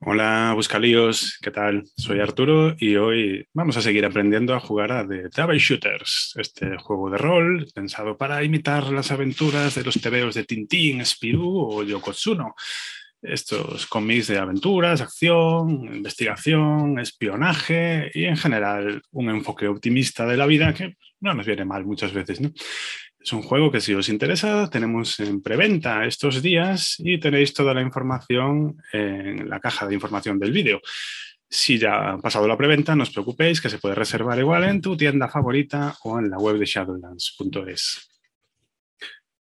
Hola, Buscalíos, ¿qué tal? Soy Arturo y hoy vamos a seguir aprendiendo a jugar a The Travel Shooters, este juego de rol pensado para imitar las aventuras de los tebeos de Tintín, Spirou o Yokotsuno. Estos cómics de aventuras, acción, investigación, espionaje y en general un enfoque optimista de la vida que no nos viene mal muchas veces, ¿no? Es un juego que si os interesa tenemos en preventa estos días y tenéis toda la información en la caja de información del vídeo. Si ya ha pasado la preventa, no os preocupéis que se puede reservar igual en tu tienda favorita o en la web de shadowlands.es.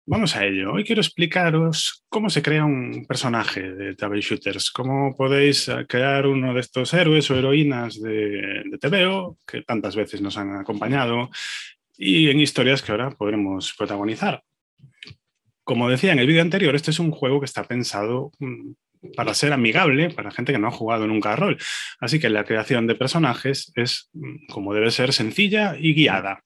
Vamos a ello. Hoy quiero explicaros cómo se crea un personaje de Table Shooters, cómo podéis crear uno de estos héroes o heroínas de, de TVO que tantas veces nos han acompañado y en historias que ahora podremos protagonizar. Como decía en el vídeo anterior, este es un juego que está pensado mm, para ser amigable para gente que no ha jugado nunca a rol. Así que la creación de personajes es, mm, como debe ser, sencilla y guiada.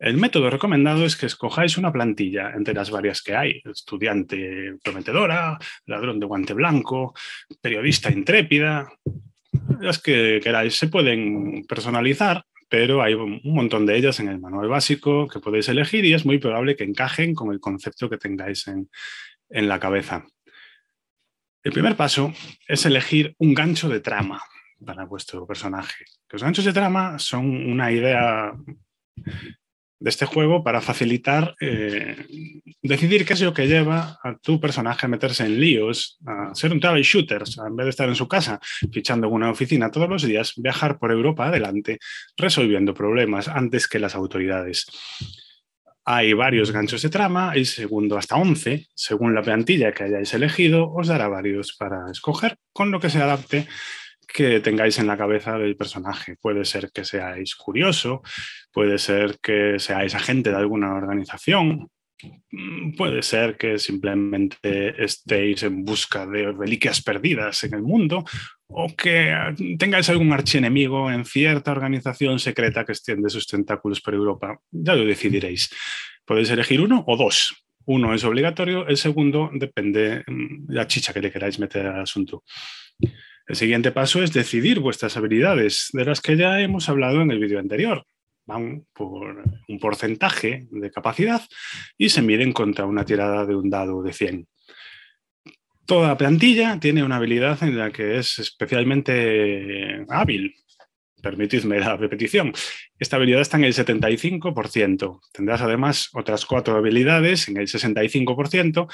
El método recomendado es que escojáis una plantilla entre las varias que hay. Estudiante prometedora, ladrón de guante blanco, periodista intrépida. Las que queráis se pueden personalizar pero hay un montón de ellas en el manual básico que podéis elegir y es muy probable que encajen con el concepto que tengáis en, la cabeza. El primer paso es elegir un gancho de trama para vuestro personaje. Los ganchos de trama son una idea de este juego para facilitar eh, decidir qué es lo que lleva a tu personaje a meterse en líos, a ser un travel shooter, en vez de estar en su casa fichando en una oficina todos los días, viajar por Europa adelante resolviendo problemas antes que las autoridades. Hay varios ganchos de trama y segundo hasta 11, según la plantilla que hayáis elegido, os dará varios para escoger con lo que se adapte que tengáis en la cabeza del personaje. Puede ser que seáis curioso, puede ser que seáis agente de alguna organización, mm, puede ser que simplemente estéis en busca de reliquias perdidas en el mundo o que tengáis algún archienemigo en cierta organización secreta que extiende sus tentáculos por Europa. Ya lo decidiréis. Podéis elegir uno o dos. Uno es obligatorio, el segundo depende de mm, la chicha que le queráis meter al asunto. El siguiente paso es decidir vuestras habilidades, de las que ya hemos hablado en el vídeo anterior. Van por un porcentaje de capacidad y se miden contra una tirada de un dado de 100. Toda plantilla tiene una habilidad en la que es especialmente hábil. Permitidme la repetición. Esta habilidad está en el 75%. Tendrás además otras cuatro habilidades en el 65%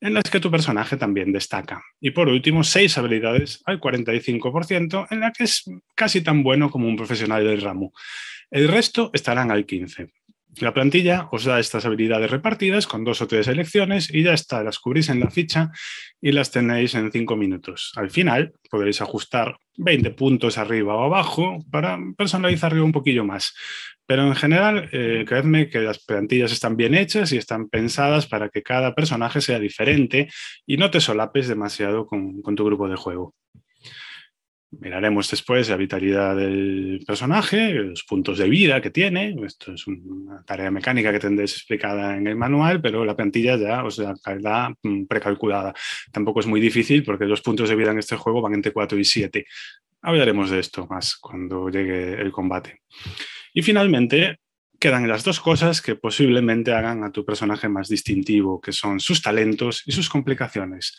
en las que tu personaje también destaca. Y por último, seis habilidades al 45%, en la que es casi tan bueno como un profesional del ramo. El resto estarán al 15%. La plantilla os da estas habilidades repartidas con dos o tres elecciones y ya está, las cubrís en la ficha y las tenéis en cinco minutos. Al final podréis ajustar 20 puntos arriba o abajo para personalizarlo un poquillo más. Pero en general, eh, creedme que las plantillas están bien hechas y están pensadas para que cada personaje sea diferente y no te solapes demasiado con tu grupo de juego. Miraremos después la vitalidad del personaje, los puntos de vida que tiene. Esto es una tarea mecánica que tendréis explicada en el manual, pero la plantilla ya os da mm, precalculada. Tampoco es muy difícil porque los puntos de vida en este juego van entre 4 y 7. Hablaremos de esto más cuando llegue el combate. Y finalmente, quedan las dos cosas que posiblemente hagan a tu personaje más distintivo, que son sus talentos y sus complicaciones.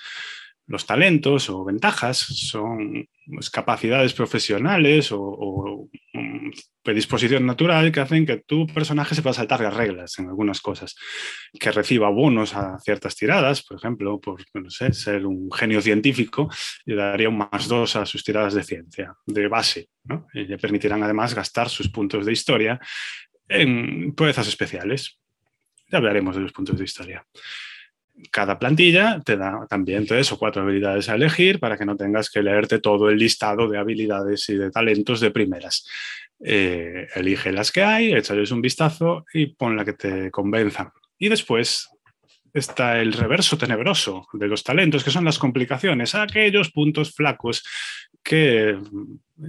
Los talentos o ventajas son pues, capacidades profesionales o, mm, predisposición natural que hacen que tu personaje se pueda saltar las reglas en algunas cosas, que reciba bonos a ciertas tiradas, por ejemplo, por no sé, ser un genio científico, le daría un más dos a sus tiradas de ciencia, de base, y le permitirán además gastar sus puntos de historia en proezas especiales. Ya hablaremos de los puntos de historia cada plantilla te da también tres o cuatro habilidades a elegir para que no tengas que leerte todo el listado de habilidades y de talentos de primeras. Eh, elige las que hay, échales un vistazo y pon la que te convenza. Y después está el reverso tenebroso de los talentos, que son las complicaciones, aquellos puntos flacos que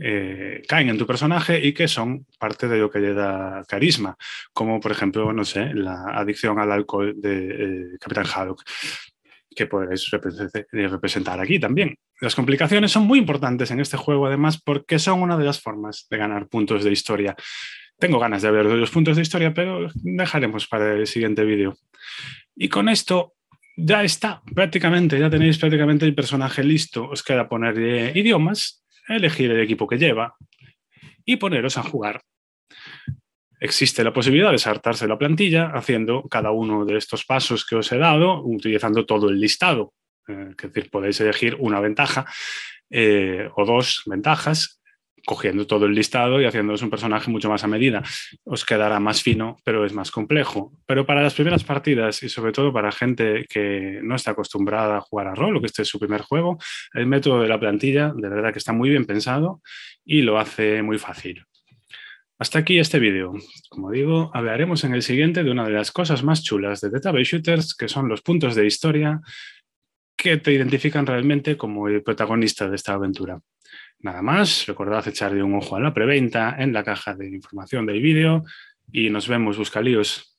eh, caen en tu personaje y que son parte de lo que le da carisma, como por ejemplo, no sé, la adicción al alcohol de eh, Capitán Haddock, que podréis representar aquí también. Las complicaciones son muy importantes en este juego, además, porque son una de las formas de ganar puntos de historia. Tengo ganas de ver los puntos de historia, pero dejaremos para el siguiente vídeo. Y con esto ya está, prácticamente, ya tenéis prácticamente el personaje listo. Os queda poner idiomas, elegir el equipo que lleva y poneros a jugar. Existe la posibilidad de saltarse la plantilla haciendo cada uno de estos pasos que os he dado, utilizando todo el listado. Eh, es decir, podéis elegir una ventaja eh, o dos ventajas cogiendo todo el listado y haciéndoos un personaje mucho más a medida. Os quedará más fino, pero es más complejo. Pero para las primeras partidas y sobre todo para gente que no está acostumbrada a jugar a rol o que este es su primer juego, el método de la plantilla de verdad que está muy bien pensado y lo hace muy fácil. Hasta aquí este vídeo. Como digo, hablaremos en el siguiente de una de las cosas más chulas de Database Shooters, que son los puntos de historia que te identifican realmente como el protagonista de esta aventura. Nada más, recordad echarle un ojo a la preventa en la caja de información del vídeo y nos vemos, buscalíos.